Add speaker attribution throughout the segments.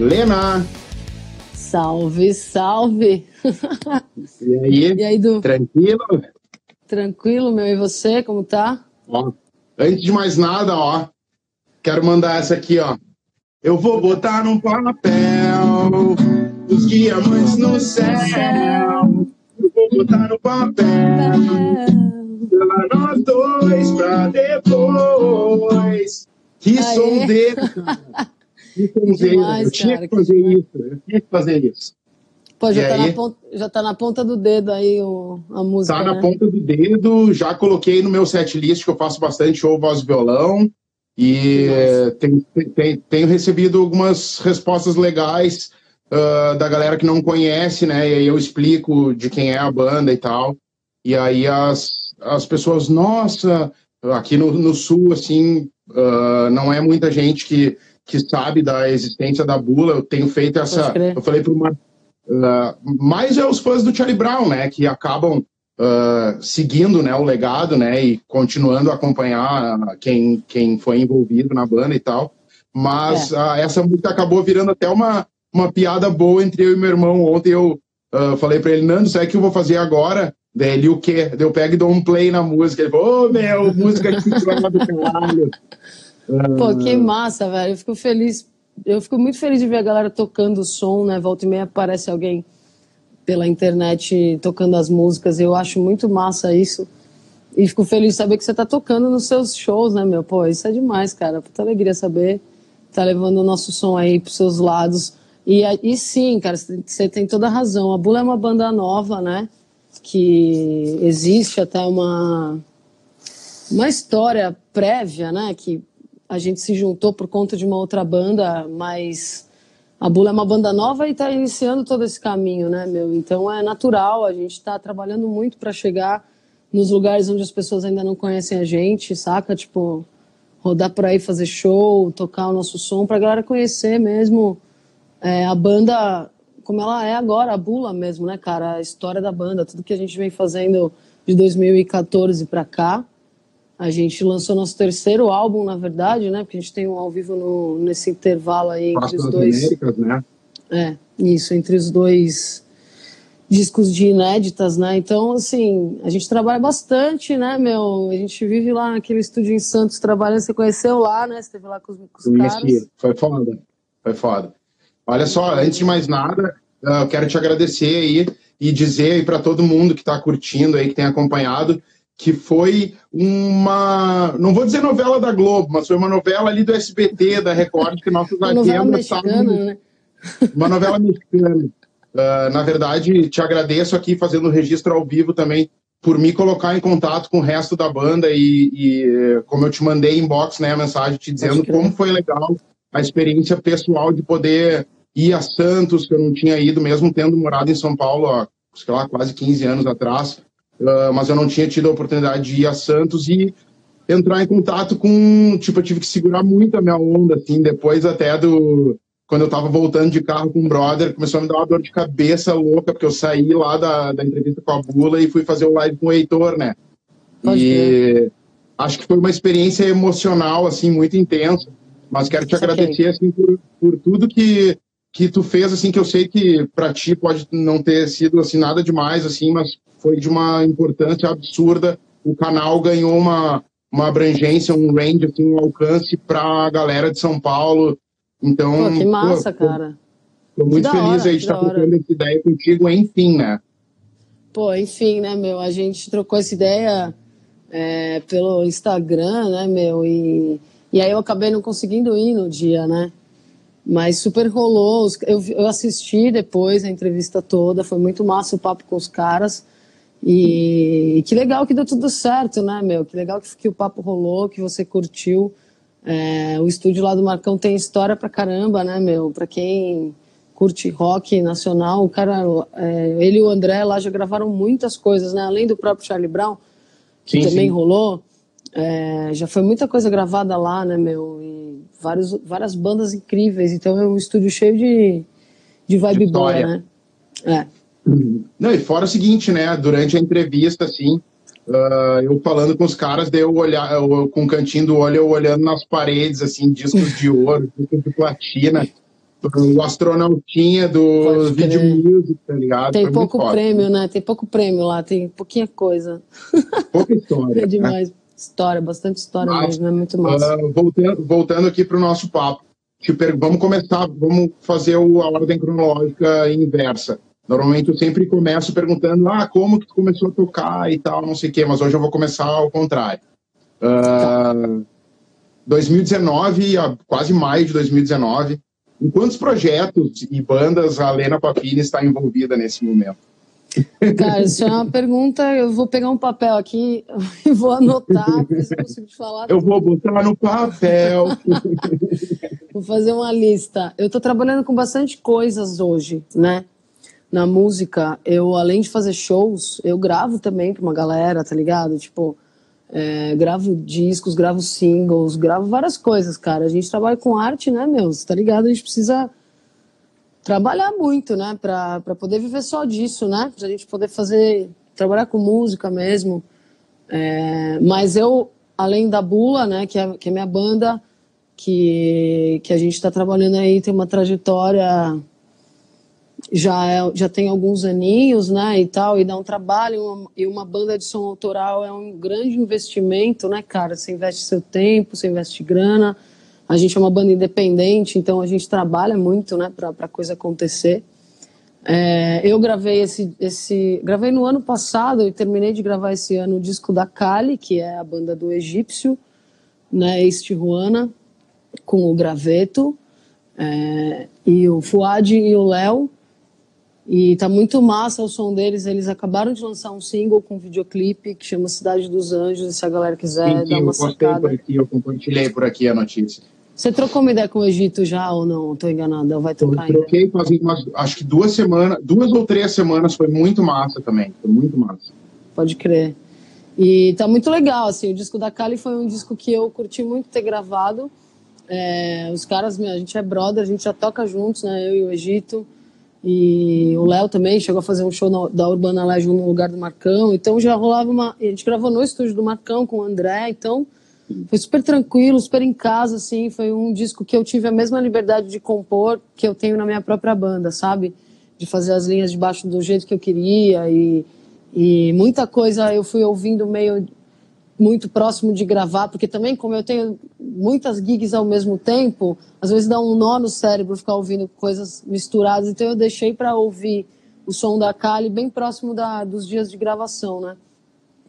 Speaker 1: Lena.
Speaker 2: Salve, salve.
Speaker 1: E aí?
Speaker 2: E aí, Du?
Speaker 1: Tranquilo?
Speaker 2: Tranquilo, meu. E você, como tá?
Speaker 1: Ó, antes de mais nada, ó, quero mandar essa aqui, ó. Eu vou botar num papel os diamantes no céu. Eu vou botar no papel pela nós dois pra depois. Que
Speaker 2: Aê.
Speaker 1: sonzeiro, cara. Que
Speaker 2: demais,
Speaker 1: Eu tinha
Speaker 2: cara,
Speaker 1: que fazer isso. Eu tinha que fazer isso.
Speaker 2: Pô, já
Speaker 1: E
Speaker 2: tá,
Speaker 1: aí?
Speaker 2: na ponta, já tá na ponta do dedo aí o, a música,
Speaker 1: Tá na
Speaker 2: né?
Speaker 1: ponta do dedo, já coloquei no meu set list que eu faço bastante show voz e violão e tem- tenho recebido algumas respostas legais ah, da galera que não conhece, né? E aí eu explico de quem é a banda e tal. E aí as, as pessoas, nossa, aqui no, no sul, assim, ah, não é muita gente que, que sabe da existência da Bula. Eu tenho feito essa. Eu falei para uma Uh, mais é os fãs do Charlie Brown, né, que acabam uh, seguindo, né, o legado, né, e continuando a acompanhar quem, quem foi envolvido na banda e tal. Mas uh, essa música acabou virando até uma, uma piada boa entre eu e meu irmão. Ontem eu uh, falei para ele, Nando, sabe o que eu vou fazer agora? Daí ele, o quê? Daí eu pego e dou um play na música. Ele falou, ô, meu, música programa do caralho.
Speaker 2: Pô, que massa, velho. Eu fico feliz. Eu fico muito feliz de ver a galera tocando o som, né? Volta e meia aparece alguém pela internet tocando as músicas. Eu acho muito massa isso. E fico feliz de saber que você tá tocando nos seus shows, né, meu? Pô, isso é demais, cara. Puta alegria saber tá levando o nosso som aí pros seus lados. E, e sim, cara, você tem toda a razão. A Bula é uma banda nova, né? Que existe até uma, uma história prévia, né? Que a gente se juntou por conta de uma outra banda, mas a Bula é uma banda nova e está iniciando todo esse caminho, né, meu? Então é natural, a gente está trabalhando muito para chegar nos lugares onde as pessoas ainda não conhecem a gente, saca? Tipo, rodar por aí, fazer show, tocar o nosso som, para a galera conhecer mesmo é, a banda como ela é agora, a Bula mesmo, né, cara? A história da banda, tudo que a gente vem fazendo de 2014 para cá. A gente lançou nosso terceiro álbum, na verdade, né? Porque a gente tem um ao vivo no, nesse intervalo aí entre
Speaker 1: Passo
Speaker 2: os dois.
Speaker 1: Américas, né?
Speaker 2: É, isso, entre os dois discos de inéditas, né? Então, assim, a gente trabalha bastante, né, meu? A gente vive lá naquele estúdio em Santos trabalhando. Você conheceu lá, né? Você esteve lá com os, com os caras.
Speaker 1: Foi foda, foi foda. Olha só, antes de mais nada, ah, eu quero te agradecer aí e dizer aí para todo mundo que está curtindo aí, que tem acompanhado, que foi uma, não vou dizer novela da Globo, mas foi uma novela ali do SBT, da Record, que nossos
Speaker 2: Uma novela mexicana,
Speaker 1: estavam-
Speaker 2: né?
Speaker 1: uma novela mexicana. Ah, na verdade, te agradeço aqui fazendo o registro ao vivo também por me colocar em contato com o resto da banda e, e, como eu te mandei inbox, né, a mensagem te dizendo
Speaker 2: crer.
Speaker 1: como foi legal a experiência pessoal de poder ir a Santos, que eu não tinha ido, mesmo tendo morado em São Paulo há, sei lá, quase 15 anos atrás, Ah, mas eu não tinha tido a oportunidade de ir a Santos e entrar em contato com, tipo, eu tive que segurar muito a minha onda, assim, depois até do, quando eu tava voltando de carro com um brother, começou a me dar uma dor de cabeça louca, porque eu saí lá da, da entrevista com a Bula e fui fazer o live com o Heitor, né?
Speaker 2: Pode
Speaker 1: e acho que foi uma experiência emocional, assim, muito intensa, mas quero te
Speaker 2: Saquei.
Speaker 1: agradecer, assim, por, por tudo que, que tu fez, assim, que eu sei que para ti pode não ter sido, assim, nada demais, assim, mas foi de uma importância absurda. O canal ganhou uma, uma abrangência, um range, assim, um alcance para a galera de São Paulo. Então,
Speaker 2: Pô, que massa,
Speaker 1: pô,
Speaker 2: cara.
Speaker 1: Tô muito
Speaker 2: da
Speaker 1: feliz
Speaker 2: hora,
Speaker 1: aí de estar
Speaker 2: hora.
Speaker 1: trocando essa ideia contigo, enfim, né?
Speaker 2: Pô, enfim, né, meu? A gente trocou essa ideia é, pelo Instagram, né, meu? E, e aí eu acabei não conseguindo ir no dia, né? Mas super rolou. Eu, eu assisti depois a entrevista toda, foi muito massa o papo com os caras. E, que legal que deu tudo certo, né, meu? Que legal que, que o papo rolou, que você curtiu. É, o estúdio lá do Marcão tem história pra caramba, né, meu? Pra quem curte rock nacional, o cara, é, ele e o André lá já gravaram muitas coisas, né? Além do próprio Charlie Brown, que
Speaker 1: Sim,
Speaker 2: também
Speaker 1: sim.
Speaker 2: rolou, é, já foi muita coisa gravada lá, né, meu? E vários, várias bandas incríveis. Então é um estúdio cheio de, de vibe boa, né? É.
Speaker 1: Não, e fora o seguinte, né? Durante a entrevista, assim, ah, eu falando com os caras, daí eu olhar, eu, com o cantinho do olho, eu olhando nas paredes, assim, discos de ouro, discos de platina. o astronautinha do vídeo music, tá ligado?
Speaker 2: Tem Foi pouco prêmio, né? Tem pouco prêmio lá, tem pouquinha coisa.
Speaker 1: Pouca história.
Speaker 2: é demais. Né? História, bastante história Mas, mesmo, é muito massa.
Speaker 1: Uh, voltando, voltando aqui para o nosso papo. vamos começar, vamos fazer o, a ordem cronológica inversa. Normalmente eu sempre começo perguntando, ah, como que tu começou a tocar e tal, não sei o quê, mas hoje eu vou começar ao contrário. Uh, 2019, quase maio de 2019, em quantos projetos e bandas a Lena Papini está envolvida nesse momento?
Speaker 2: Cara, isso é uma pergunta. Eu vou pegar um papel aqui e vou anotar, se eu consigo te falar.
Speaker 1: Eu vou botar no papel.
Speaker 2: vou fazer uma lista. Eu estou trabalhando com bastante coisas hoje, né? Na música, eu além de fazer shows, eu gravo também para uma galera, tá ligado? Tipo, é, gravo discos, gravo singles, gravo várias coisas, cara. A gente trabalha com arte, né, meu? Você tá ligado? A gente precisa trabalhar muito, né, para poder viver só disso, né? Pra gente poder fazer, trabalhar com música mesmo. É, mas eu, além da Bula, né, que é, que é minha banda, que, que a gente está trabalhando aí, tem uma trajetória já, é, já tem alguns aninhos, né, e tal, e dá um trabalho, uma, e uma banda de som autoral é um grande investimento, né, cara? Você investe seu tempo, você investe grana, a gente é uma banda independente, então a gente trabalha muito, né, para a coisa acontecer. É, eu gravei esse, esse, gravei no ano passado e terminei de gravar esse ano o disco da Kali, que é a banda do Egípcio, né, ex-Tijuana, com o Graveto, é, e o Fuad e o Léo. E tá muito massa o som deles. Eles acabaram de lançar um single com um videoclipe que chama Cidade dos Anjos. Se a galera quiser sim, dar uma sacada.
Speaker 1: Por aqui, eu compartilhei por aqui a notícia.
Speaker 2: Você trocou uma ideia com o Egito já ou não? Estou enganada, vai trocar
Speaker 1: eu troquei ainda? faz umas, acho que duas semanas, duas ou três semanas, foi muito massa também, foi muito massa.
Speaker 2: Pode crer. E tá muito legal, assim, o disco da Kali foi um disco que eu curti muito ter gravado. É, os caras, a gente é brother, a gente já toca juntos, né, eu e o Egito. E o Léo também chegou a fazer um show na, da Urbana Legend no lugar do Marcão. Então já rolava uma. A gente gravou no estúdio do Marcão com o André, então foi super tranquilo, super em casa, assim. Foi um disco que eu tive a mesma liberdade de compor que eu tenho na minha própria banda, sabe? De fazer as linhas de baixo do jeito que eu queria e, e muita coisa eu fui ouvindo meio muito próximo de gravar, porque também, como eu tenho muitas gigs ao mesmo tempo, às vezes dá um nó no cérebro ficar ouvindo coisas misturadas, então eu deixei para ouvir o som da Kali bem próximo da, dos dias de gravação, né?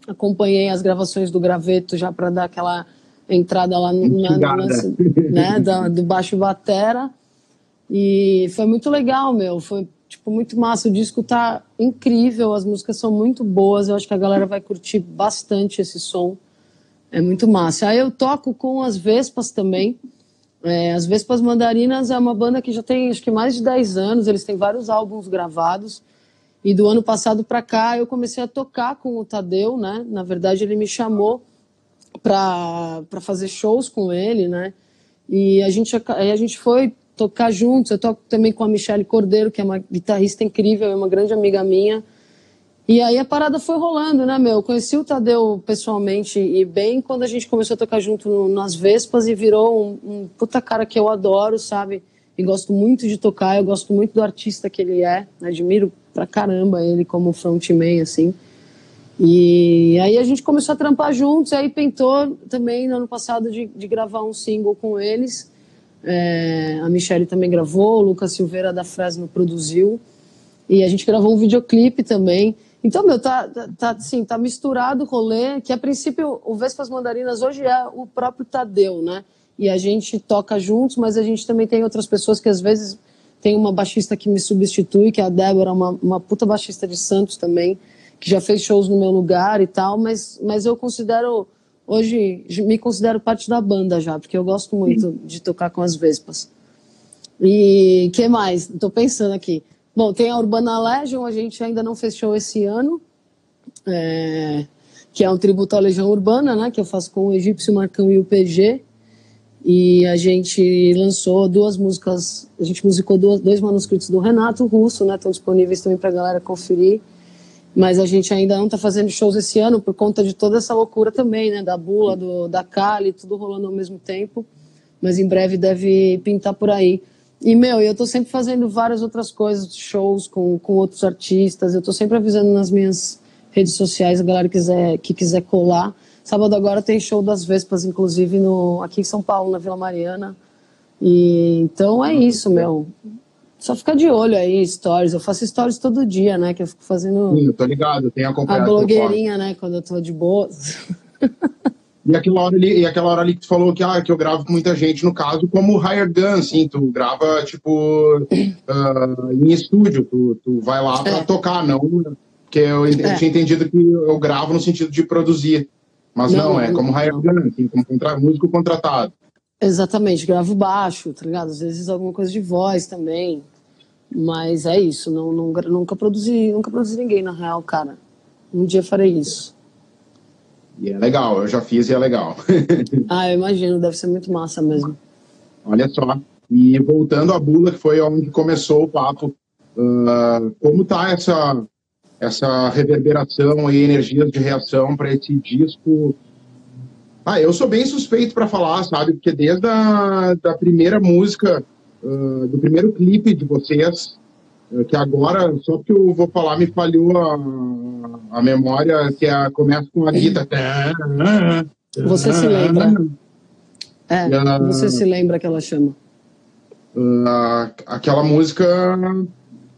Speaker 2: acompanhei as gravações do Graveto já para dar aquela entrada lá no, na, lance, né, da, do baixo batera. E foi muito legal, meu. Foi tipo muito massa. O disco tá incrível, as músicas são muito boas. Eu acho que a galera vai curtir bastante esse som. É muito massa. Aí eu toco com as Vespas também. É, as Vespas Mandarinas é uma banda que já tem acho que mais de 10 anos. Eles têm vários álbuns gravados. E do ano passado para cá eu comecei a tocar com o Tadeu, né? Na verdade ele me chamou para fazer shows com ele, né? E a gente a gente foi tocar juntos. Eu toco também com a Michelle Cordeiro, que é uma guitarrista incrível, é uma grande amiga minha. E aí a parada foi rolando, né, meu? Eu conheci o Tadeu pessoalmente e bem quando a gente começou a tocar junto no, nas Vespas e virou um, um puta cara que eu adoro, sabe? E gosto muito de tocar, eu gosto muito do artista que ele é, admiro pra caramba ele como frontman, assim. E aí a gente começou a trampar juntos, aí pintou também no ano passado de, de gravar um single com eles. É, a Michelle também gravou, o Lucas Silveira da Fresno produziu. E a gente gravou um videoclipe também. Então, meu, tá, tá, tá, assim, tá misturado o rolê, que a princípio o Vespas Mandarinas hoje é o próprio Tadeu, né? E a gente toca juntos, mas a gente também tem outras pessoas que às vezes tem uma baixista que me substitui, que é a Débora, uma, uma puta baixista de Santos também, que já fez shows no meu lugar e tal, mas, mas eu considero, hoje, me considero parte da banda já, porque eu gosto muito de tocar com as Vespas. E que mais? Estou pensando aqui. Bom, tem a Urbana Legion, a gente ainda não fechou esse ano, é, que é um tributo à Legião Urbana, né, que eu faço com o Egípcio Marcão e o PG. E a gente lançou duas músicas, a gente musicou duas, dois manuscritos do Renato Russo, né? Estão disponíveis também para a galera conferir. Mas a gente ainda não está fazendo shows esse ano por conta de toda essa loucura também, né? Da Bula, do, da Cali, tudo rolando ao mesmo tempo. Mas em breve deve pintar por aí. E, meu, eu tô sempre fazendo várias outras coisas, shows com, com outros artistas. Eu tô sempre avisando nas minhas redes sociais, a galera que quiser, que quiser colar. Sábado agora tem show das Vespas, inclusive, no, aqui em São Paulo, na Vila Mariana. E, então é isso, meu. Só ficar de olho aí, stories. Eu faço stories todo dia, né? Que eu fico fazendo.
Speaker 1: Sim, eu tô ligado, tenho acompanhado.
Speaker 2: A blogueirinha, né? Quando eu tô de boa.
Speaker 1: E aquela hora ali, e aquela hora ali que tu falou que, ah, que eu gravo com muita gente, no caso, como Higher Gun, assim, tu grava, tipo, uh, em estúdio, tu, tu vai lá pra é. tocar, não, porque eu, eu é. tinha entendido que eu gravo no sentido de produzir, mas não, não é como Higher Gun, assim, como contra, músico contratado.
Speaker 2: Exatamente, gravo baixo, tá ligado? Às vezes alguma coisa de voz também, mas é isso, não, não, nunca produzi, nunca produzi ninguém, na real, cara. Um dia farei isso.
Speaker 1: E é legal, eu já fiz e é legal.
Speaker 2: ah, eu imagino, deve ser muito massa mesmo.
Speaker 1: Olha só. E voltando à bula, que foi onde começou o papo, uh, como tá essa, essa reverberação e energias de reação para esse disco? Ah, eu sou bem suspeito para falar, sabe? Porque desde a da primeira música, uh, do primeiro clipe de vocês, uh, que agora, só que eu vou falar, me falhou a, a memória que é, começa com a guitarra.
Speaker 2: Você se lembra? É, você se lembra que ela chama?
Speaker 1: Uh, aquela música,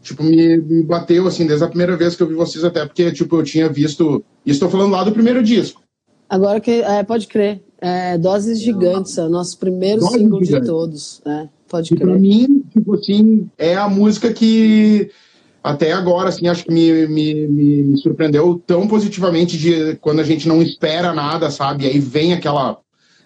Speaker 1: tipo, me, me, bateu, assim, desde a primeira vez que eu vi vocês, até porque, tipo, eu tinha visto... E estou falando lá do primeiro disco.
Speaker 2: Agora que... É, pode crer. É, Doses Gigantes, é o nosso primeiro Doses single gigantes. de todos. É, pode
Speaker 1: e
Speaker 2: crer.
Speaker 1: pra mim, tipo assim, é a música que até agora, assim, acho que me, me, me, surpreendeu tão positivamente de quando a gente não espera nada, sabe? E aí vem aquela,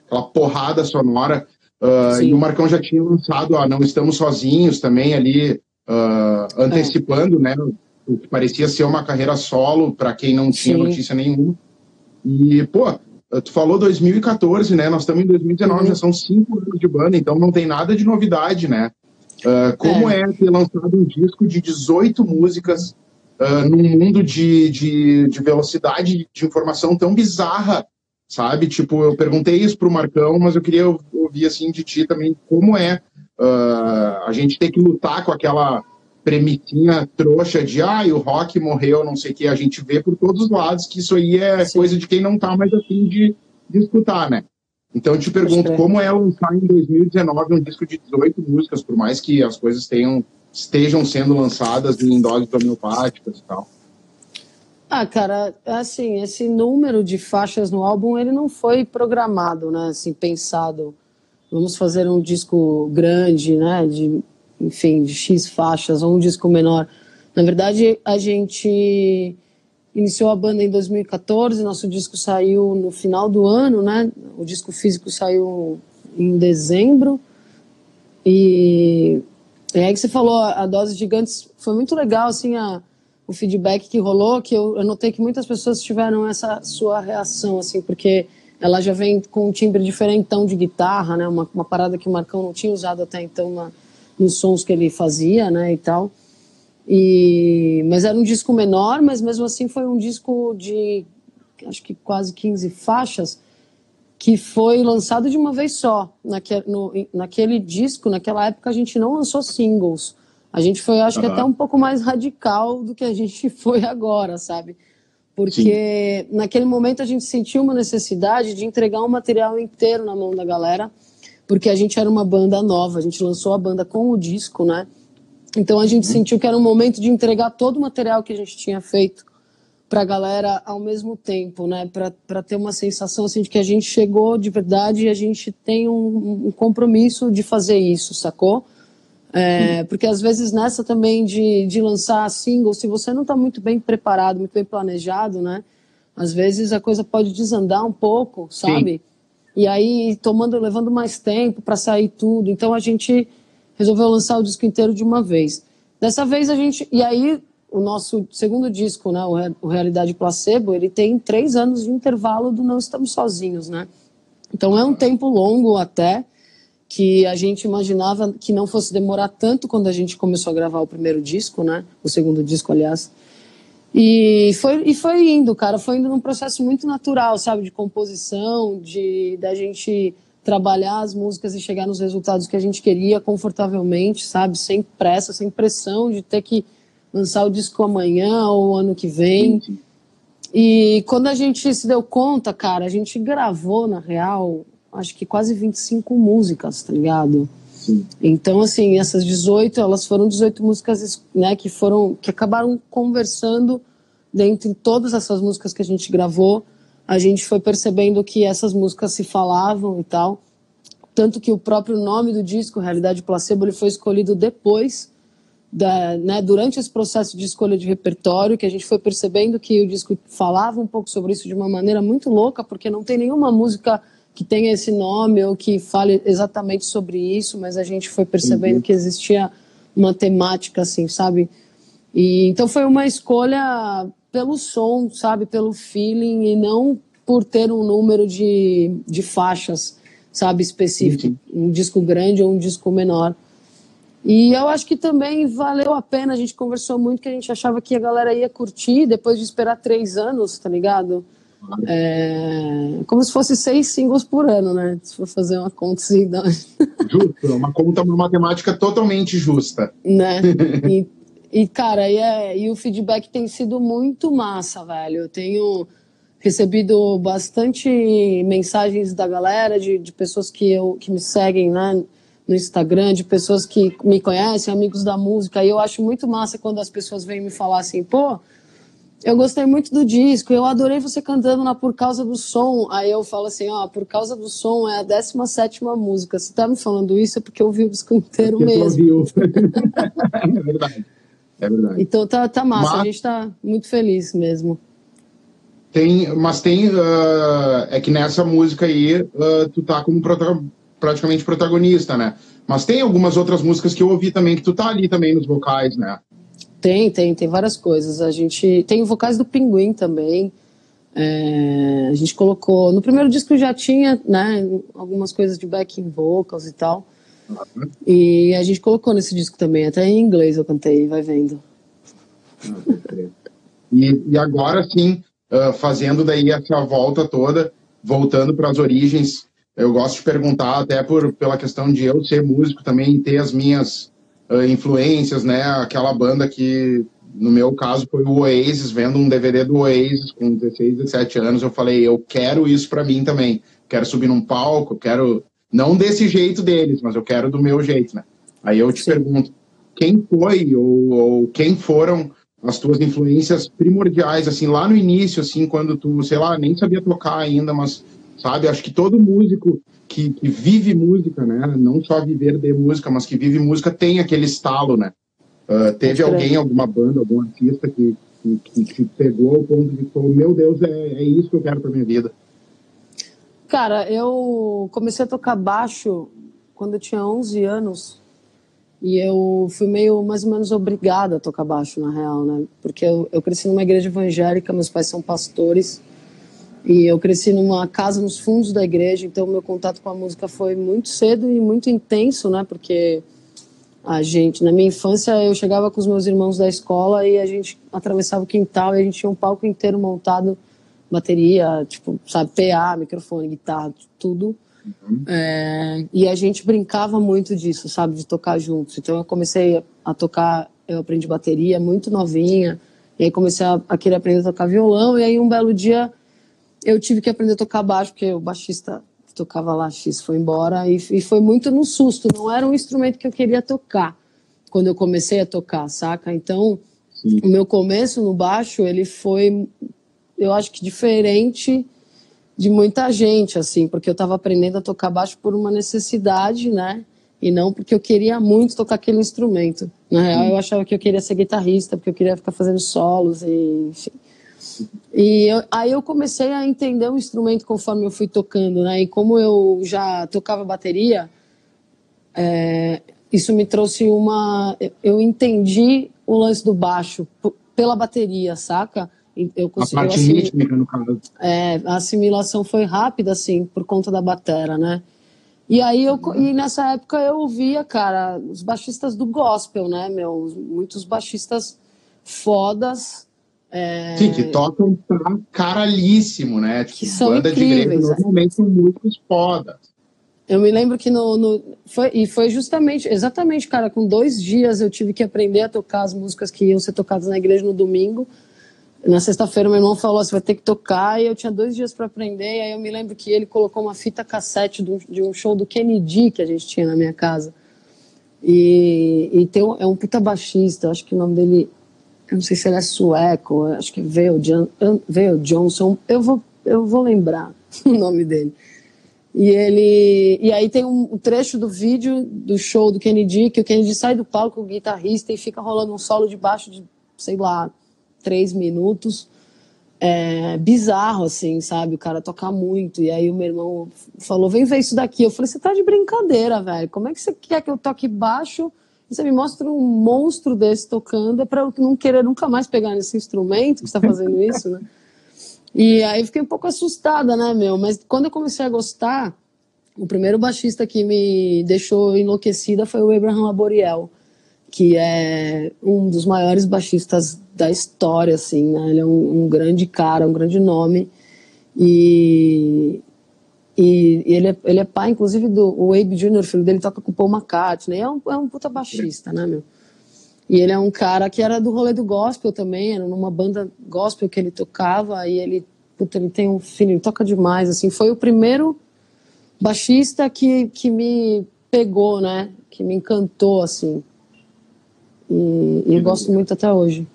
Speaker 1: aquela porrada sonora. Uh, e o Marcão já tinha lançado, ó, Não Estamos Sozinhos também ali, uh, antecipando, é. né? O que parecia ser uma carreira solo para quem não tinha Sim. notícia nenhuma. E, pô, tu falou 2014, né? Nós estamos em 2019, uhum. já são cinco anos de banda, então não tem nada de novidade, né? Uh, como é. é. ter lançado um disco de 18 músicas uh, num mundo de, de, de, velocidade de informação tão bizarra, sabe? Tipo, eu perguntei isso pro Marcão, mas eu queria ouvir, assim, de ti também, como é uh, a gente ter que lutar com aquela premitinha trouxa de, ah, o rock morreu, não sei o que, a gente vê por todos os lados que isso aí é Sim. coisa de quem não tá mais afim de, de escutar, né? Então eu te pergunto, como é lançar em 2019 um disco de 18 músicas, por mais que as coisas tenham, estejam sendo lançadas em doses homeopáticas e tal?
Speaker 2: Ah, cara, assim, esse número de faixas no álbum, ele não foi programado, né, assim, pensado, vamos fazer um disco grande, né, de, enfim, de X faixas, ou um disco menor. Na verdade, a gente iniciou a banda em 2014, nosso disco saiu no final do ano, né? O disco físico saiu em dezembro. E, e aí que você falou, a Dose Gigantes foi muito legal, assim, a, o feedback que rolou, que eu, eu notei que muitas pessoas tiveram essa sua reação, assim, porque ela já vem com um timbre diferentão de guitarra, né? Uma, uma parada que o Marcão não tinha usado até então na, nos sons que ele fazia, né? E tal. E, mas era um disco menor, mas mesmo assim foi um disco de acho que quase 15 faixas que foi lançado de uma vez só. Naquele, no, naquele disco, naquela época, a gente não lançou singles. A gente foi, acho uhum. que até um pouco mais radical do que a gente foi agora, sabe? Porque Sim. naquele momento a gente sentiu uma necessidade de entregar um material inteiro na mão da galera, porque a gente era uma banda nova, a gente lançou a banda com o disco, né? Então a gente uhum. sentiu que era um momento de entregar todo o material que a gente tinha feito para a galera ao mesmo tempo, né? Para ter uma sensação assim de que a gente chegou de verdade e a gente tem um, um compromisso de fazer isso, sacou? É, porque às vezes nessa também de, de lançar single, se você não está muito bem preparado, muito bem planejado, né? Às vezes a coisa pode desandar um pouco, sabe? Sim. E aí tomando, levando mais tempo para sair tudo. Então a gente resolveu lançar o disco inteiro de uma vez. Dessa vez a gente. E aí, o nosso segundo disco, né, o Realidade Placebo, ele tem três anos de intervalo do Não Estamos Sozinhos, né? Então é um tempo longo até que a gente imaginava que não fosse demorar tanto quando a gente começou a gravar o primeiro disco, né? O segundo disco, aliás. E foi, e foi indo, cara, foi indo num processo muito natural, sabe? De composição, de da gente trabalhar as músicas e chegar nos resultados que a gente queria confortavelmente, sabe? Sem pressa, sem pressão de ter que lançar o disco amanhã ou ano que vem. E quando a gente se deu conta, cara, a gente gravou, na real, acho que quase 25 músicas, tá ligado? Então, assim, essas 18, elas foram 18 músicas né, que foram, que acabaram conversando dentre todas essas músicas que a gente gravou a gente foi percebendo que essas músicas se falavam e tal. Tanto que o próprio nome do disco, Realidade Placebo, ele foi escolhido depois, da, né, durante esse processo de escolha de repertório, que a gente foi percebendo que o disco falava um pouco sobre isso de uma maneira muito louca, porque não tem nenhuma música que tenha esse nome ou que fale exatamente sobre isso, mas a gente foi percebendo uhum. que existia uma temática, assim, sabe? E, então foi uma escolha pelo som, sabe, pelo feeling e não por ter um número de, de faixas, sabe, específico, um disco grande ou um disco menor. E eu acho que também valeu a pena, a gente conversou muito que a gente achava que a galera ia curtir depois de esperar três anos, tá ligado? É, como se fosse seis singles por ano, né? Se for fazer uma conta assim.
Speaker 1: Justo, é uma conta, uma matemática totalmente justa.
Speaker 2: Né? E, e, cara, e, é, e o feedback tem sido muito massa, velho. Eu tenho recebido bastante mensagens da galera, de, de pessoas que, eu, que me seguem né, no Instagram, de pessoas que me conhecem, amigos da música. E eu acho muito massa quando as pessoas vêm me falar assim, pô, eu gostei muito do disco, eu adorei você cantando na Por Causa do Som. Aí eu falo assim, ó, Por Causa do Som é a 17 música. Se tá me falando isso é porque eu ouvi o disco inteiro mesmo. é verdade. É verdade. Então tá, tá massa, Mas... a gente tá muito feliz mesmo.
Speaker 1: Tem, mas tem. Uh, é que nessa música aí, uh, tu tá como prota praticamente protagonista, né? Mas tem algumas outras músicas que eu ouvi também, que tu tá ali também nos vocais, né?
Speaker 2: Tem, tem, tem várias coisas. A gente. Tem vocais do Pinguim também. É, a gente colocou. No primeiro disco já tinha, né? Algumas coisas de backing vocals e tal. E a gente colocou nesse disco também, até em inglês eu cantei, vai vendo.
Speaker 1: E, e agora sim, uh, fazendo daí essa volta toda, voltando para as origens, eu gosto de perguntar, até por, pela questão de eu ser músico também e ter as minhas influências, né? Aquela banda que, no meu caso, foi o Oasis, vendo um DVD do Oasis com 16, 17 anos, eu falei, eu quero isso para mim também. Quero subir num palco, quero não desse jeito deles, mas eu quero do meu jeito, né? Aí eu te Sim. pergunto, quem foi ou, ou, quem foram as tuas influências primordiais, assim, lá no início, assim, quando tu, sei lá, nem sabia tocar ainda, mas, sabe, acho que todo músico que, que vive música, né, não só viver de música, mas que vive música, tem aquele estalo, né? Uh, teve alguém, alguma banda, algum artista que, que, te pegou ao ponto de falar, meu Deus, é, é isso que eu quero pra minha vida?
Speaker 2: Cara, eu comecei a tocar baixo quando eu tinha 11 anos. E eu fui meio mais ou menos obrigada a tocar baixo, na real, né? Porque eu, eu cresci numa igreja evangélica, meus pais são pastores. E eu cresci numa casa nos fundos da igreja, então meu contato com a música foi muito cedo e muito intenso, né? Porque a gente, na minha infância, eu chegava com os meus irmãos da escola e a gente atravessava o quintal e a gente tinha um palco inteiro montado bateria, tipo, sabe, PA, microfone, guitarra, tudo. Uhum. É, e a gente brincava muito disso, sabe, de tocar juntos. Então eu comecei a tocar, eu aprendi bateria muito novinha, e aí comecei a, a querer aprender a tocar violão, e aí um belo dia eu tive que aprender a tocar baixo, porque o baixista que tocava lá X foi embora, e, e foi muito no susto, não era um instrumento que eu queria tocar quando eu comecei a tocar, saca? Então, Sim. o meu começo no baixo, ele foi eu acho que diferente de muita gente, assim, porque eu estava aprendendo a tocar baixo por uma necessidade, né? E não porque eu queria muito tocar aquele instrumento. Na real, eu achava que eu queria ser guitarrista, porque eu queria ficar fazendo solos e enfim. E eu, aí eu comecei a entender o instrumento conforme eu fui tocando, né? E como eu já tocava bateria, é, isso me trouxe uma. Eu entendi o lance do baixo pela bateria, saca?
Speaker 1: Eu consegui, a parte assim, rítmica, no caso.
Speaker 2: É, a assimilação foi rápida, assim, por conta da batera, né? E aí, eu, e nessa época eu ouvia, cara, os baixistas do gospel, né, meu? Muitos baixistas fodas. É...
Speaker 1: Sim, que tocam pra caralhíssimo, né? Tipo, que são banda incríveis, de igreja normalmente são músicos fodas.
Speaker 2: Eu me lembro que no, no, foi, e foi justamente, exatamente, cara, com dois dias eu tive que aprender a tocar as músicas que iam ser tocadas na igreja no domingo. Na sexta-feira, meu irmão falou: você vai ter que tocar, e eu tinha dois dias para aprender. E aí eu me lembro que ele colocou uma fita cassete de um, de um show do Kennedy que a gente tinha na minha casa. E, e tem um, é um puta baixista, acho que o nome dele, eu não sei se ele é sueco, acho que veio Veio Johnson, eu vou, eu vou lembrar o nome dele. E ele e aí tem um, trecho do vídeo do show do Kennedy que o Kennedy sai do palco o guitarrista e fica rolando um solo de baixo de sei lá três minutos é, bizarro, assim, sabe? O cara toca muito. E aí o meu irmão falou: vem ver isso daqui. Eu falei: você tá de brincadeira, velho. Como é que você quer que eu toque baixo? Você me mostra um monstro desse tocando, é pra eu não querer nunca mais pegar nesse instrumento que você tá fazendo isso, né? E aí eu fiquei um pouco assustada, né, meu? Mas quando eu comecei a gostar, o primeiro baixista que me deixou enlouquecida foi o Abraham Laboriel que é um dos maiores baixistas da história, assim, né? Ele é um, um grande cara, um grande nome. E, e, e, ele, é, ele é pai, inclusive, do o Abe Jr., filho dele, toca com o Paul McCartney. É um, é um puta baixista, né, meu? E ele é um cara que era do rolê do gospel também, era numa banda gospel que ele tocava, e ele, puta, ele tem um filho, ele toca demais, assim. Foi o primeiro baixista que, que me pegou, né? Que me encantou, assim. E, e gosto muito até hoje.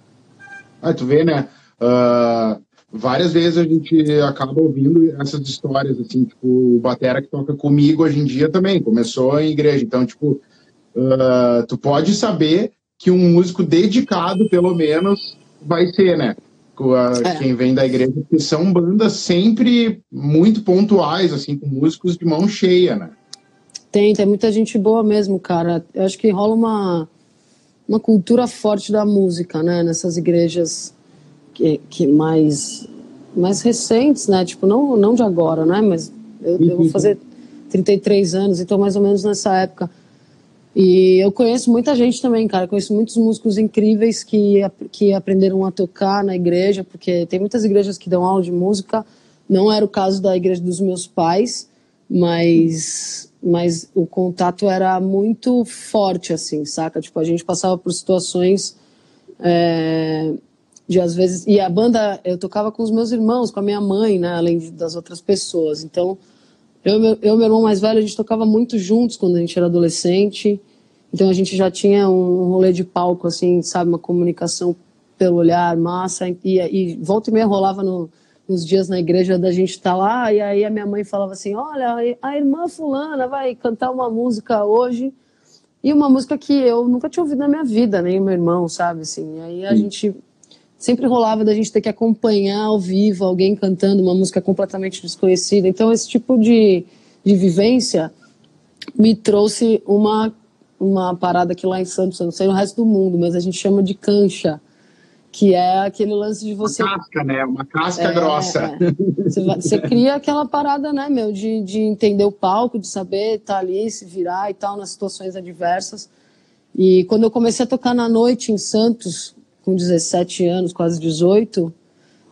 Speaker 1: Ah, tu vê, né? Uh, várias vezes a gente acaba ouvindo essas histórias, assim, tipo, o Batera que toca comigo hoje em dia também, começou em igreja. Então, tipo, uh, tu pode saber que um músico dedicado, pelo menos, vai ser, né? É. Quem vem da igreja, que são bandas sempre muito pontuais, assim, com músicos de mão cheia, né?
Speaker 2: Tem, tem muita gente boa mesmo, cara. Eu acho que rola uma uma cultura forte da música, né? Nessas igrejas que, que mais mais recentes, né? Tipo, não, não de agora, né? Mas eu, eu vou fazer 33 anos, então mais ou menos nessa época. E eu conheço muita gente também, cara. conheço muitos músicos incríveis que, que aprenderam a tocar na igreja, porque tem muitas igrejas que dão aula de música. Não era o caso da igreja dos meus pais, mas mas o contato era muito forte, assim, saca? Tipo, a gente passava por situações é, de às vezes. E a banda, eu tocava com os meus irmãos, com a minha mãe, né? Além das outras pessoas. Então, eu, e meu irmão mais velho, a gente tocava muito juntos quando a gente era adolescente. Então, a gente já tinha um rolê de palco, assim, sabe? Uma comunicação pelo olhar, massa. E, e volta e meia rolava no nos dias na igreja da gente estar tá lá, e aí a minha mãe falava assim: Olha, a irmã Fulana vai cantar uma música hoje, e uma música que eu nunca tinha ouvido na minha vida, nem o meu irmão, sabe? Assim, e aí a Sim. gente sempre rolava da gente ter que acompanhar ao vivo alguém cantando uma música completamente desconhecida. Então, esse tipo de, de vivência me trouxe uma, uma parada que lá em Santos, eu não sei no resto do mundo, mas a gente chama de cancha que é aquele lance de você.
Speaker 1: Uma casca, né? Uma casca é, grossa.
Speaker 2: É. Você, você, cria aquela parada, né, meu, de, de entender o palco, de saber estar tá ali, se virar e tal, nas situações adversas. E quando eu comecei a tocar na noite em Santos, com 17 anos, quase 18,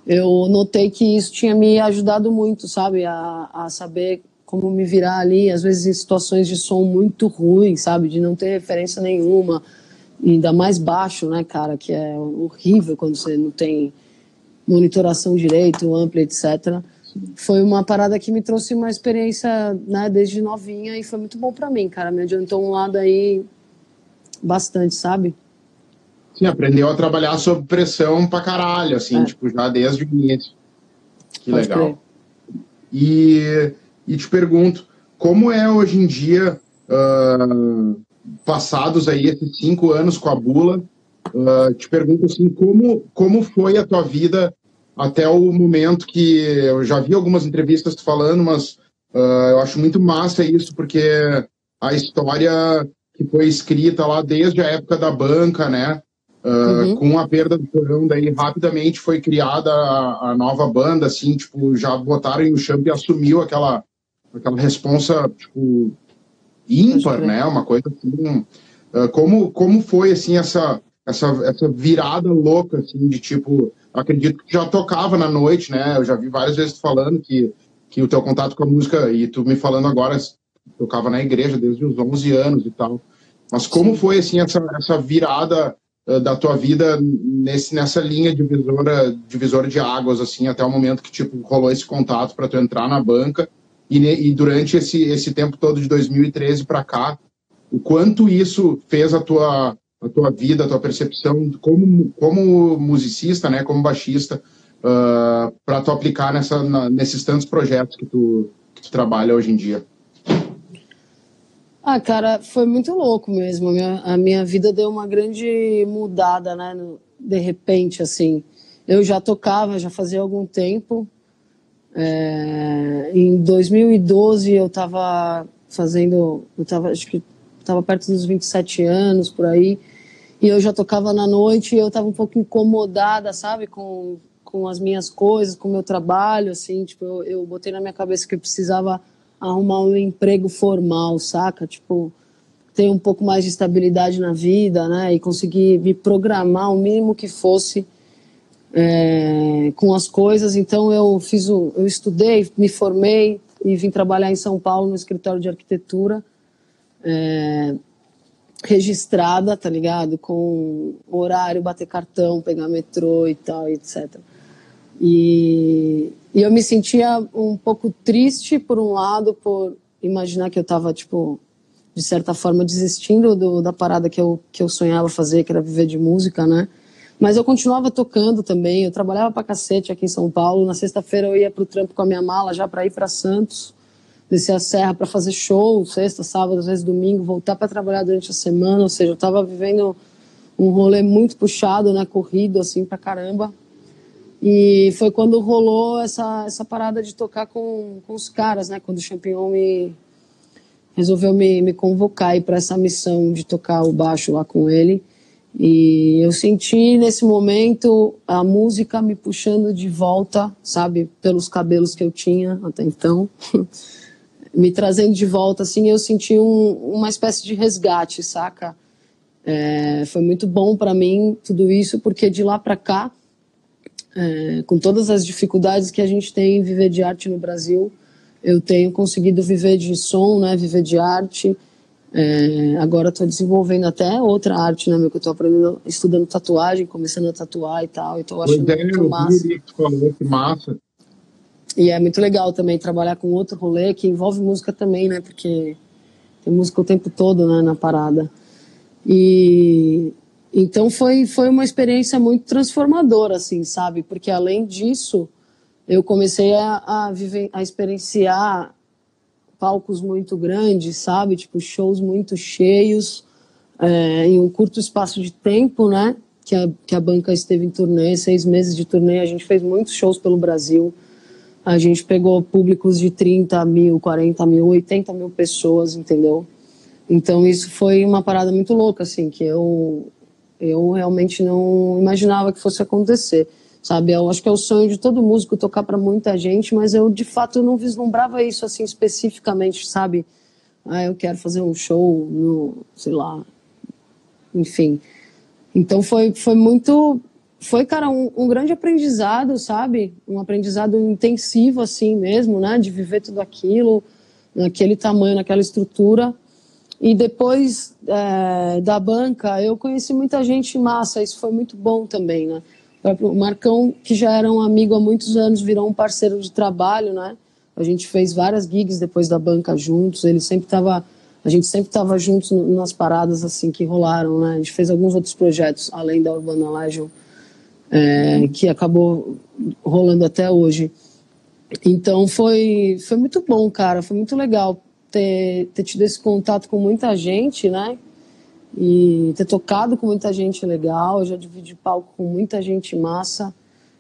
Speaker 2: eu notei que isso tinha me ajudado muito, sabe, a, a saber como me virar ali, às vezes em situações de som muito ruim, sabe, de não ter referência nenhuma ainda mais baixo, né, cara, que é horrível quando você não tem monitoração direito, ampla, etc. Foi uma parada que me trouxe uma experiência, né, desde novinha e foi muito bom para mim, cara. Me adiantou um lado aí bastante, sabe?
Speaker 1: Sim, aprendeu a trabalhar sob pressão pra caralho, assim, é. tipo, já desde o início. Que Pode legal. E, e te pergunto, como é hoje em dia uh, passados aí esses cinco anos com a Bula, uh, te pergunto assim, como, como foi a tua vida até o momento que eu já vi algumas entrevistas falando, mas uh, eu acho muito massa isso, porque a história que foi escrita lá desde a época da banca, né? Uh, uhum. Com a perda do Chorão, daí rapidamente foi criada a, a, nova banda, assim, tipo, já botaram o Champ e assumiu aquela, aquela responsa, tipo, ímpar, né? Uma coisa assim. Uh, como, como foi assim essa, essa, essa virada louca assim de tipo, acredito que já tocava na noite, né? Eu já vi várias vezes falando que que o teu contato com a música e tu me falando agora tocava na igreja desde os 11 anos e tal. Mas como Sim. foi assim essa, essa virada da tua vida nesse, nessa linha divisora, divisora de águas assim até o momento que tipo rolou esse contato para tu entrar na banca e, e, durante esse, esse tempo todo de 2013 para cá, o quanto isso fez a tua a tua vida, a tua percepção como como musicista, né, como baixista, uh, para tu aplicar nessa na, nesses tantos projetos que tu que tu trabalha hoje em dia.
Speaker 2: Ah, cara, foi muito louco mesmo. A minha, a minha vida deu uma grande mudada, né? No, de repente, assim. Eu já tocava, já fazia algum tempo. É, em 2012 eu estava fazendo, eu tava, acho que estava perto dos 27 anos, por aí, e eu já tocava na noite e eu estava um pouco incomodada, sabe, com, com as minhas coisas, com o meu trabalho, assim, tipo, eu, eu botei na minha cabeça que eu precisava arrumar um emprego formal, saca? Tipo, ter um pouco mais de estabilidade na vida, né? E conseguir me programar o mínimo que fosse é, com as coisas. Então eu fiz um, eu estudei, me formei e vim trabalhar em São Paulo no escritório de arquitetura. É, registrada, tá ligado? Com horário, bater cartão, pegar metrô e tal, etc. E, e eu me sentia um pouco triste, por um lado, por imaginar que eu estava, tipo, de certa forma, desistindo do, da parada que eu, que eu sonhava fazer, que era viver de música, né? Mas eu continuava tocando também, eu trabalhava pra cacete aqui em São Paulo. Na sexta-feira eu ia pro trampo com a minha mala já para ir para Santos, descer a serra para fazer show, sexta, sábado, às vezes domingo, voltar para trabalhar durante a semana. Ou seja, eu estava vivendo um rolê muito puxado, né? Corrido, assim, pra caramba. E foi quando rolou essa, essa parada de tocar com, com os caras, né? Quando o Champignon me resolveu me, me convocar para essa missão de tocar o baixo lá com ele. E eu senti nesse momento a música me puxando de volta, sabe, pelos cabelos que eu tinha até então, me trazendo de volta, assim, eu senti um, uma espécie de resgate, saca? É, foi muito bom para mim tudo isso, porque de lá para cá é, com todas as dificuldades que a gente tem em viver de arte no Brasil, eu tenho conseguido viver de som, né, viver de arte. É, agora estou desenvolvendo até outra arte, né, meu, que eu estou aprendendo, estudando tatuagem, começando a tatuar e tal, e estou achando
Speaker 1: pois muito massa. Que massa.
Speaker 2: E é muito legal também trabalhar com outro rolê que envolve música também, né, porque tem música o tempo todo, né, na parada. E então foi, foi uma experiência muito transformadora, assim, sabe? Porque além disso, eu comecei a, a viver, a experienciar palcos muito grandes, sabe? Tipo, shows muito cheios, é, em um curto espaço de tempo, né? Que a, que a banca esteve em turnê, seis meses de turnê, a gente fez muitos shows pelo Brasil. A gente pegou públicos de 30 mil, 40 mil, 80 mil pessoas, entendeu? Então isso foi uma parada muito louca, assim, que eu eu realmente não imaginava que fosse acontecer, sabe? Eu acho que é o sonho de todo músico tocar para muita gente, mas eu de fato não vislumbrava isso assim especificamente, sabe? Ah, eu quero fazer um show no, sei lá, enfim. Então foi foi muito foi, cara, um, um, grande aprendizado, sabe? Um aprendizado intensivo, assim mesmo, né? De viver tudo aquilo, naquele tamanho, naquela estrutura. E depois é, da banca, eu conheci muita gente massa, isso foi muito bom também, né? O Marcão, que já era um amigo há muitos anos, virou um parceiro de trabalho, né? A gente fez várias gigs depois da banca juntos, ele sempre estava... A gente sempre estava juntos nas paradas assim que rolaram, né? A gente fez alguns outros projetos, além da Urbana Legion, é, que acabou rolando até hoje. Então foi, foi muito bom, cara, foi muito legal ter, ter tido esse contato com muita gente, né? E ter tocado com muita gente legal. Já dividi palco com muita gente massa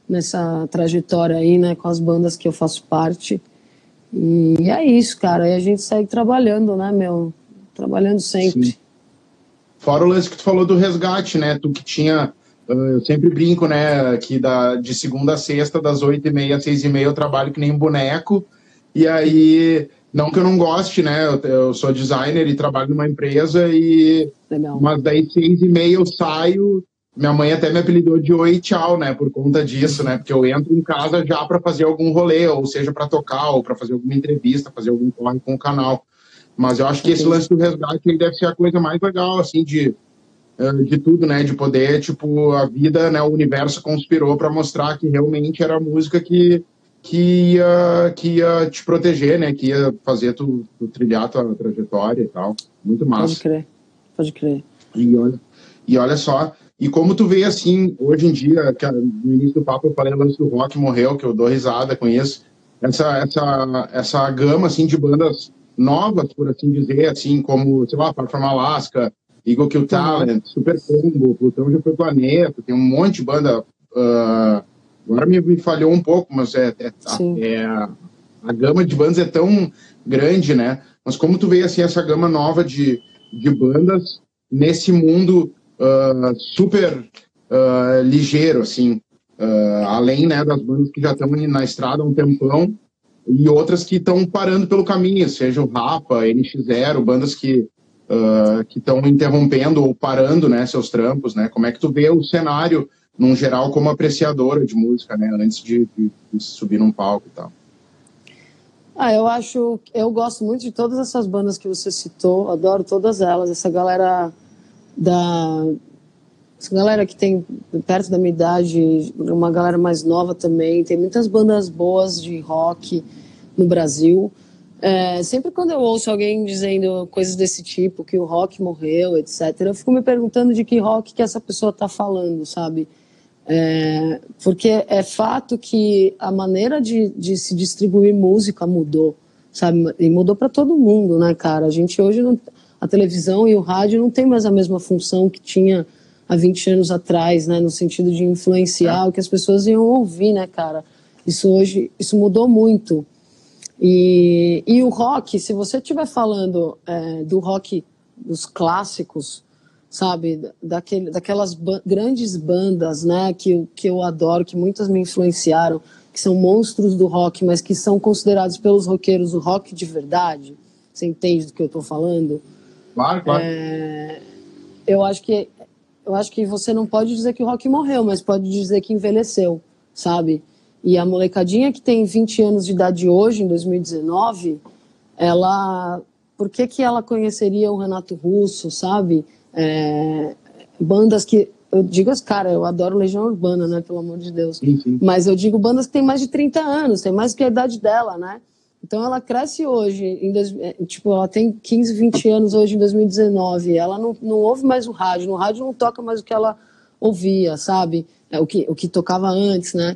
Speaker 2: nessa trajetória aí, né? Com as bandas que eu faço parte. E é isso, cara. E a gente segue trabalhando, né, meu? Trabalhando sempre. Sim.
Speaker 1: Fora o lance que tu falou do resgate, né? Tu que tinha. Eu sempre brinco, né? Que da, de segunda a sexta, das oito e meia às seis e meia, eu trabalho que nem um boneco. E aí não que eu não goste, né? Eu, eu sou designer e trabalho numa empresa e. Legal. Mas daí seis e meia eu saio. Minha mãe até me apelidou de oi tchau, né? Por conta disso, né? Porque eu entro em casa já para fazer algum rolê, ou seja, para tocar, ou para fazer alguma entrevista, fazer algum corre com o canal. Mas eu acho que esse lance do resgate ele deve ser a coisa mais legal, assim, de, eh, de tudo, né? De poder, tipo, a vida, né? O universo conspirou para mostrar que realmente era a música que, que, ia, que ia te proteger, né? Que ia fazer tu, tu trilhar tua trajetória e tal. Muito massa.
Speaker 2: Pode crer, pode crer.
Speaker 1: E olha, e olha só, e como tu vê assim, hoje em dia, que no início do papo eu falei lance do rock morreu, que eu dou risada com isso, essa, essa, essa gama assim, de bandas novas, por assim dizer, assim como, sei lá, Far From Alaska, Eagle Kill Talent. Super Combo, Plutão já foi planeta, tem um monte de banda. Uh, agora me, me, falhou um pouco, mas é, é, é a, a, gama de bandas é tão grande, né? Mas como tu vê assim essa gama nova de, de bandas nesse mundo uh, super uh, ligeiro, assim, uh, além né, das bandas que já estão na estrada há um tempão e outras que estão parando pelo caminho, seja o Rapa, NX0, bandas que que estão interrompendo ou parando né, seus trampos, né? Como é que tu vê o cenário, num geral, como apreciadora de música, né? Antes de, de, de subir num palco e tal.
Speaker 2: Ah, eu acho, eu gosto muito de todas essas bandas que você citou, adoro todas elas. Essa galera da essa galera que tem perto da minha idade, uma galera mais nova também, tem muitas bandas boas de rock no Brasil. É, sempre quando eu ouço alguém dizendo coisas desse tipo, que o rock morreu, etc., eu fico me perguntando de que rock que essa pessoa está falando, sabe? É, porque é fato que a maneira de, de se distribuir música mudou, sabe? E mudou para todo mundo, né, cara? A gente hoje não a televisão e o rádio não tem mais a mesma função que tinha há 20 anos atrás, né, no sentido de influenciar é. o que as pessoas iam ouvir, né, cara? Isso hoje, isso mudou muito. E, e o rock, se você estiver falando é, do rock dos clássicos, sabe, daquele, daquelas ba grandes bandas, né, que, que eu adoro, que muitas me influenciaram, que são monstros do rock, mas que são considerados pelos roqueiros o rock de verdade. Você entende do que eu estou falando?
Speaker 1: Claro, claro. É,
Speaker 2: eu acho que eu acho que você não pode dizer que o rock morreu, mas pode dizer que envelheceu, sabe? E a molecadinha que tem 20 anos de idade hoje, em 2019, ela. Por que, que ela conheceria o Renato Russo, sabe? É, bandas que. Eu digo, cara, eu adoro Legião Urbana, né? Pelo amor de Deus.
Speaker 1: Sim, sim.
Speaker 2: Mas eu digo bandas que têm mais de 30 anos, tem mais que a idade dela, né? Então ela cresce hoje, em dois, é, tipo, ela tem 15, 20 anos hoje em 2019. Ela não, não ouve mais o rádio, no rádio não toca mais o que ela ouvia, sabe? É, o, que, o que tocava antes, né?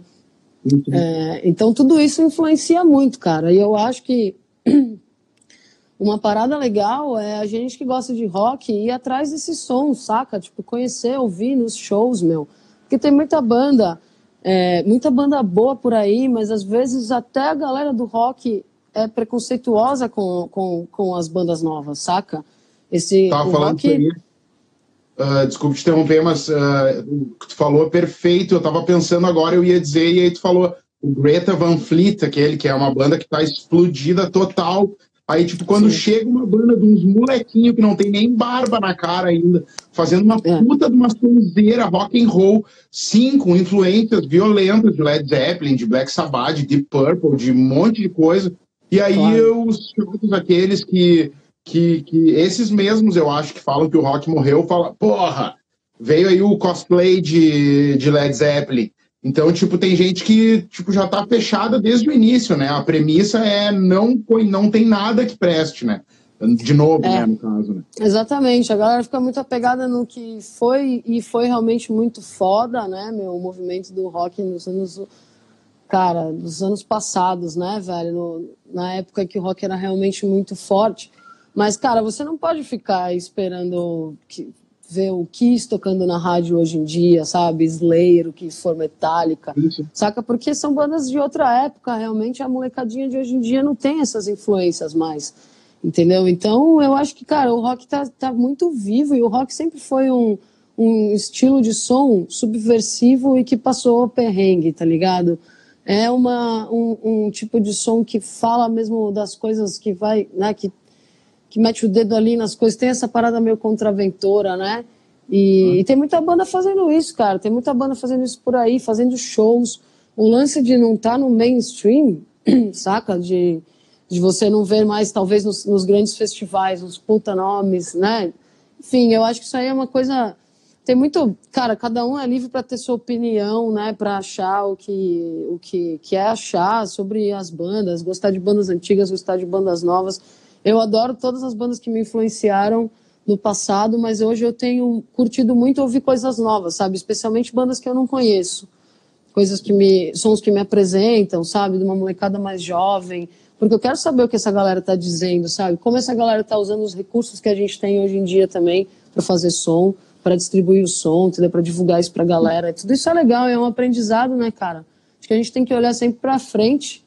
Speaker 2: É, então tudo isso influencia muito, cara. E eu acho que uma parada legal é a gente que gosta de rock ir atrás desses sons, saca? Tipo, conhecer, ouvir nos shows, meu. Porque tem muita banda, é, muita banda boa por aí, mas às vezes até a galera do rock é preconceituosa com, com, com as bandas novas, saca?
Speaker 1: Esse Tava falando rock... aí. Uh, desculpe te interromper, mas uh, o que tu falou é perfeito. Eu tava pensando agora, eu ia dizer, e aí tu falou o Greta Van Fleet, aquele que é uma banda que tá explodida total. Aí, tipo, quando Sim. chega uma banda de uns molequinhos que não tem nem barba na cara ainda, fazendo uma é. puta de uma sonzeira rock and roll, sim, com influências violentas de Led Zeppelin, de Black Sabbath, de Purple, de um monte de coisa. E aí claro. os chatos aqueles que, que, que. Esses mesmos, eu acho, que falam que o rock morreu, falam, porra, veio aí o cosplay de, de Led Zeppelin. Então, tipo, tem gente que tipo, já tá fechada desde o início, né? A premissa é não, não tem nada que preste, né? De novo, é, né, no caso, né?
Speaker 2: Exatamente. A galera fica muito apegada no que foi e foi realmente muito foda, né, meu? O movimento do rock nos anos cara, dos anos passados, né, velho? No, na época que o rock era realmente muito forte. Mas, cara, você não pode ficar esperando que, ver o Kiss tocando na rádio hoje em dia, sabe? Slayer, o que for Metallica, Isso. saca? Porque são bandas de outra época, realmente a molecadinha de hoje em dia não tem essas influências mais, entendeu? Então, eu acho que, cara, o rock tá, tá muito vivo e o rock sempre foi um, um estilo de som subversivo e que passou perrengue, tá ligado? é uma, um, um, tipo de som que fala mesmo das coisas que vai, né, que, que mete o dedo ali nas coisas, tem essa parada meio contraventora, né? E, uhum. e, tem muita banda fazendo isso, cara, tem muita banda fazendo isso por aí, fazendo shows. O lance de não estar tá no mainstream, saca? De, de você não ver mais, talvez, nos, nos grandes festivais, os puta nomes, né? Enfim, eu acho que isso aí é uma coisa. Tem muito. Cara, cada um é livre para ter sua opinião, né? Para achar o que, o que quer é achar sobre as bandas, gostar de bandas antigas, gostar de bandas novas. Eu adoro todas as bandas que me influenciaram no passado, mas hoje eu tenho curtido muito ouvir coisas novas, sabe? Especialmente bandas que eu não conheço. Coisas que me. sons que me apresentam, sabe? De uma molecada mais jovem porque eu quero saber o que essa galera está dizendo, sabe? Como essa galera está usando os recursos que a gente tem hoje em dia também para fazer som, para distribuir o som, para divulgar isso para a galera. Tudo isso é legal, é um aprendizado, né, cara? Acho que a gente tem que olhar sempre para frente,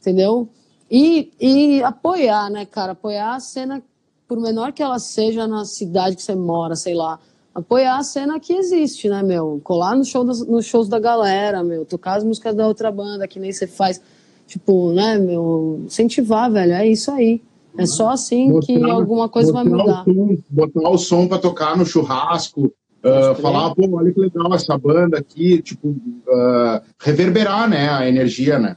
Speaker 2: entendeu? E, e apoiar, né, cara? Apoiar a cena, por menor que ela seja na cidade que você mora, sei lá. Apoiar a cena que existe, né, meu? Colar no show nos shows da galera, meu. Tocar as músicas da outra banda, que nem você faz Tipo, né, meu, incentivar, velho, é isso aí. É só assim botar, que alguma coisa vai mudar.
Speaker 1: O som, botar o som para tocar no churrasco, uh, falar, pô, olha que legal essa banda aqui, tipo, uh, reverberar, né, a energia, né?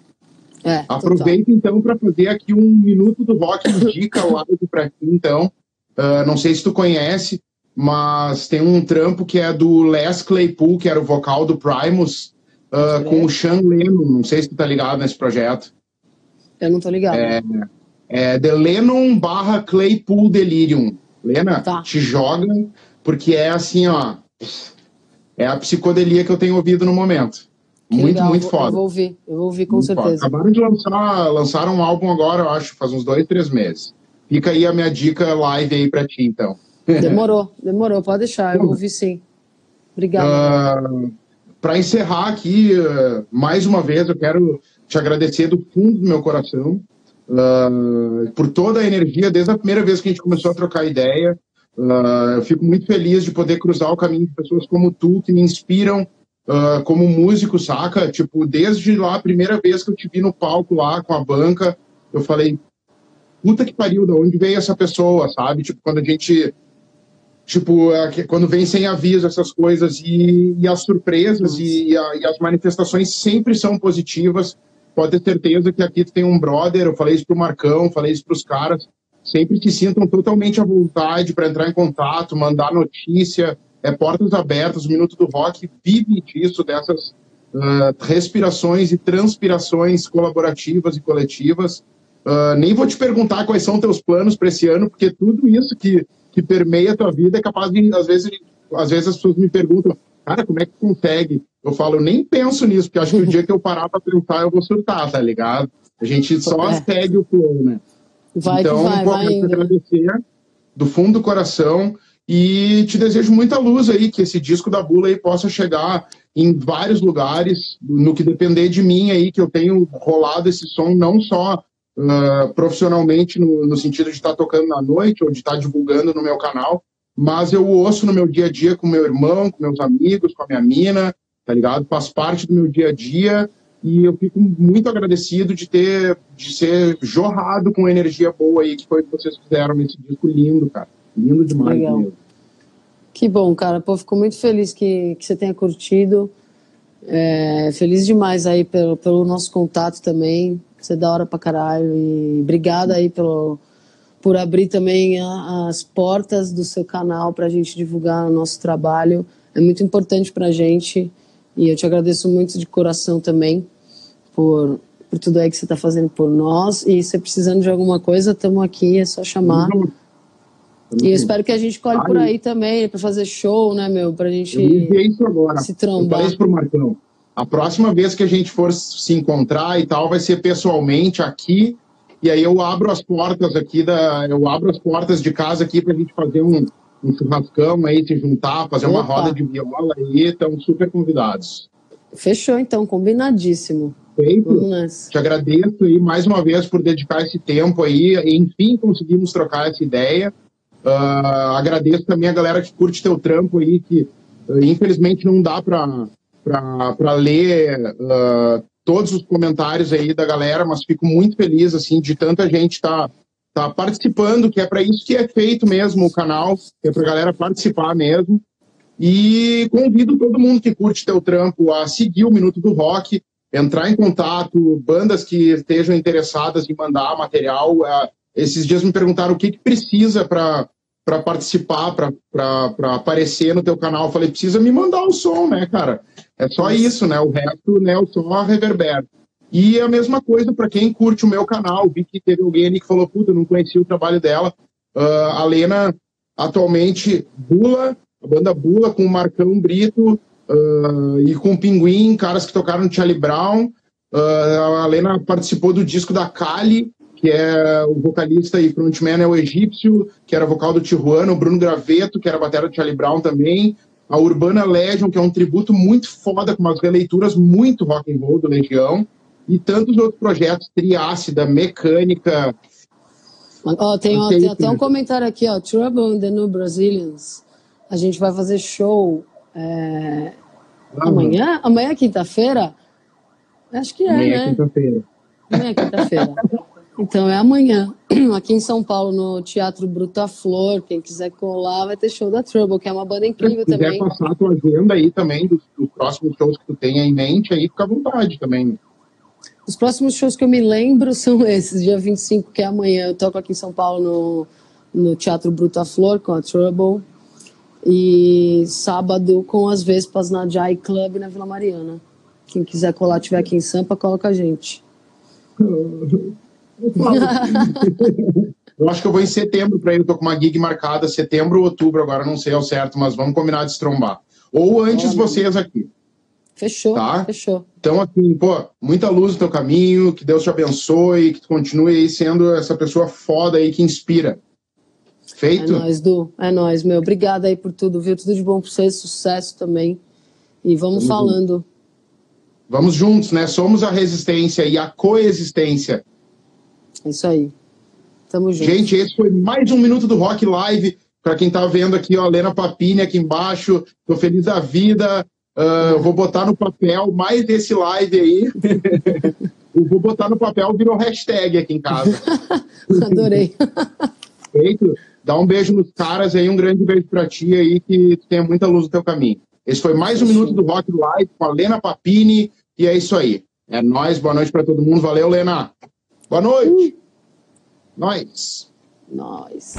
Speaker 1: É, Aproveita total. então para fazer aqui um minuto do rock dica live para ti, então. Uh, não sei se tu conhece, mas tem um trampo que é do Les Claypool, que era o vocal do Primus, uh, com o Sean Lennon. Não sei se tu tá ligado nesse projeto.
Speaker 2: Eu não tô ligado.
Speaker 1: É, é The Lennon barra Claypool Delirium. Lena, tá. te joga, porque é assim, ó. É a psicodelia que eu tenho ouvido no momento. Que muito, legal. muito foda. Eu
Speaker 2: vou ouvir, eu vou ouvir com muito certeza.
Speaker 1: Foda. Acabaram de lançar, lançar um álbum agora, eu acho, faz uns dois, três meses. Fica aí a minha dica live aí pra ti, então.
Speaker 2: Demorou, demorou, pode deixar, eu vou ouvir sim. Obrigado. Uh,
Speaker 1: para encerrar aqui, uh, mais uma vez, eu quero te agradecer do fundo do meu coração uh, por toda a energia, desde a primeira vez que a gente começou a trocar ideia. Eu fico muito feliz de poder cruzar o caminho de pessoas como tu, que me inspiram como músico, saca? Tipo, desde lá, a primeira vez que eu te vi no palco lá com a banca, eu falei, puta que pariu, de onde veio essa pessoa, sabe? Tipo, quando a gente tipo, é, quando vem sem aviso essas coisas e, e as surpresas e, a, e, as manifestações sempre são positivas. Pode ter certeza que aqui tem um brother, eu falei isso pro Marcão, falei isso pros caras, sempre se sintam totalmente à vontade para entrar em contato, mandar notícia, é portas abertas, o Minuto do Rock vive disso, dessas uh, respirações e transpirações colaborativas e coletivas. Uh, nem vou te perguntar quais são teus planos para esse ano, porque tudo isso que que permeia a tua vida é capaz de, às vezes, às vezes as pessoas me perguntam, cara, como é que consegue? Eu falo, eu nem penso nisso, porque acho que o dia que eu parar para pensar, eu vou surtar, tá ligado? A gente só é. segue o flow, né? Vai então, vai, pô, vai agradecer do fundo do coração e te desejo muita luz aí, que esse disco da Bula aí possa chegar em vários lugares, no que depender de mim aí, que eu tenho rolado esse som não só uh, profissionalmente no, no, sentido de estar tá tocando na noite ou de estar tá divulgando no meu canal, mas eu ouço no meu dia a dia com meu irmão, com meus amigos, com a minha mina, tá ligado? Faz parte do meu dia a dia e eu fico muito agradecido de ter, de ser jorrado com energia boa aí que foi o que vocês fizeram nesse disco lindo, cara. Lindo demais Legal.
Speaker 2: Que bom, cara. Pô, fico muito feliz que, que você tenha curtido. É, feliz demais aí pelo, pelo nosso contato também. Você é da hora pra caralho. E obrigada aí pelo, por abrir também a, as portas do seu canal pra gente divulgar o nosso trabalho. É muito importante pra gente. E eu te agradeço muito de coração também por, por tudo aí que você está fazendo por nós. E se precisando de alguma coisa, estamos aqui, é só chamar. E eu espero que a gente colhe por aí também, para fazer show, né, meu? Pra gente
Speaker 1: isso agora. se trombar. Eu isso pro Marcão. A próxima vez que a gente for se encontrar e tal, vai ser pessoalmente aqui. E aí eu abro as portas aqui da. Eu abro as portas de casa aqui para a gente fazer um, um churrascão aí, se juntar, fazer Opa. uma roda de viola aí. Estão super convidados.
Speaker 2: Fechou, então, combinadíssimo.
Speaker 1: Feito. Te agradeço aí mais uma vez por dedicar esse tempo aí. Enfim, conseguimos trocar essa ideia. Uh, agradeço também a galera que curte teu trampo aí, que uh, infelizmente não dá para ler uh, todos os comentários aí da galera, mas fico muito feliz assim de tanta gente estar tá, tá participando, que é para isso que é feito mesmo o canal, que é para a galera participar mesmo. E convido todo mundo que curte teu trampo a seguir o Minuto do Rock. entrar em contato, bandas que estejam interessadas em mandar material. Uh, esses dias me perguntaram o que, que precisa para para participar, para aparecer no teu canal. Eu falei, precisa me mandar o som, né, cara? É só isso, né? O resto, né, o som reverbera. E a mesma coisa para quem curte o meu canal. Vi que teve alguém ali que falou, puta, eu não conhecia o trabalho dela. Uh, a Lena, atualmente, Bula, a banda Bula, com o Marcão Brito uh, e com o Pinguim, caras que tocaram no Charlie Brown. Uh, a Lena participou do disco da Kali, que é o vocalista e frontman é o egípcio, que era vocal do Tijuana, o Bruno Graveto, que era batera do Charlie Brown também, a Urbana Legion, que é um tributo muito foda, com umas releituras muito rock and roll do Legião, e tantos outros projetos, Triácida, Mecânica.
Speaker 2: Oh, tem, ó, tem até um comentário aqui, ó, Trouble in the New Brazilians. A gente vai fazer show é... amanhã? Amanhã é quinta-feira? Acho que é, amanhã é né? É quinta-feira. Amanhã é quinta-feira. Então é amanhã, aqui em São Paulo, no Teatro Bruta Flor. Quem quiser colar, vai ter show da Trouble, que é uma banda incrível também.
Speaker 1: Se quiser passar a tua agenda aí também, dos, dos, próximos shows que tu tenha em mente, aí fica à vontade também.
Speaker 2: Os próximos shows que eu me lembro são esses, dia 25, que é amanhã. Eu toco aqui em São Paulo no, no Teatro Bruta Flor com a Trouble. E sábado com as Vespas na Jai Club na Vila Mariana. Quem quiser colar, tiver aqui em Sampa, cola com a gente.
Speaker 1: eu acho que eu vou em setembro para ir. Eu tô com uma gig marcada, setembro ou outubro, agora não sei ao certo, mas vamos combinar de estrombar. Ou antes Olha. vocês aqui.
Speaker 2: Fechou, tá? fechou.
Speaker 1: Então, assim, pô, muita luz no teu caminho, que Deus te abençoe, que tu continue aí sendo essa pessoa foda aí que inspira. Feito?
Speaker 2: É nóis, Du. É nóis, meu. Obrigada aí por tudo, viu? Tudo de bom pra vocês, sucesso também. E vamos Vamos falando.
Speaker 1: Vamos juntos, né? Somos a resistência e a coexistência
Speaker 2: é isso aí. Tamo junto.
Speaker 1: Gente, esse foi mais um Minuto do Rock Live. Para quem tá vendo aqui, ó, Lena Papini aqui embaixo. Tô feliz da vida. Uh, vou botar no papel mais desse live aí. Eu vou botar no papel, virou hashtag aqui em casa.
Speaker 2: Adorei.
Speaker 1: Feito. Dá um beijo nos caras aí, um grande beijo pra ti aí, que tenha muita luz no teu caminho. Esse foi mais um Minuto do Rock Live com a Lena Papini, e é isso aí. É nóis, boa noite para todo mundo. Valeu, Lena. Boa noite. Uh. Nós.
Speaker 2: Nós.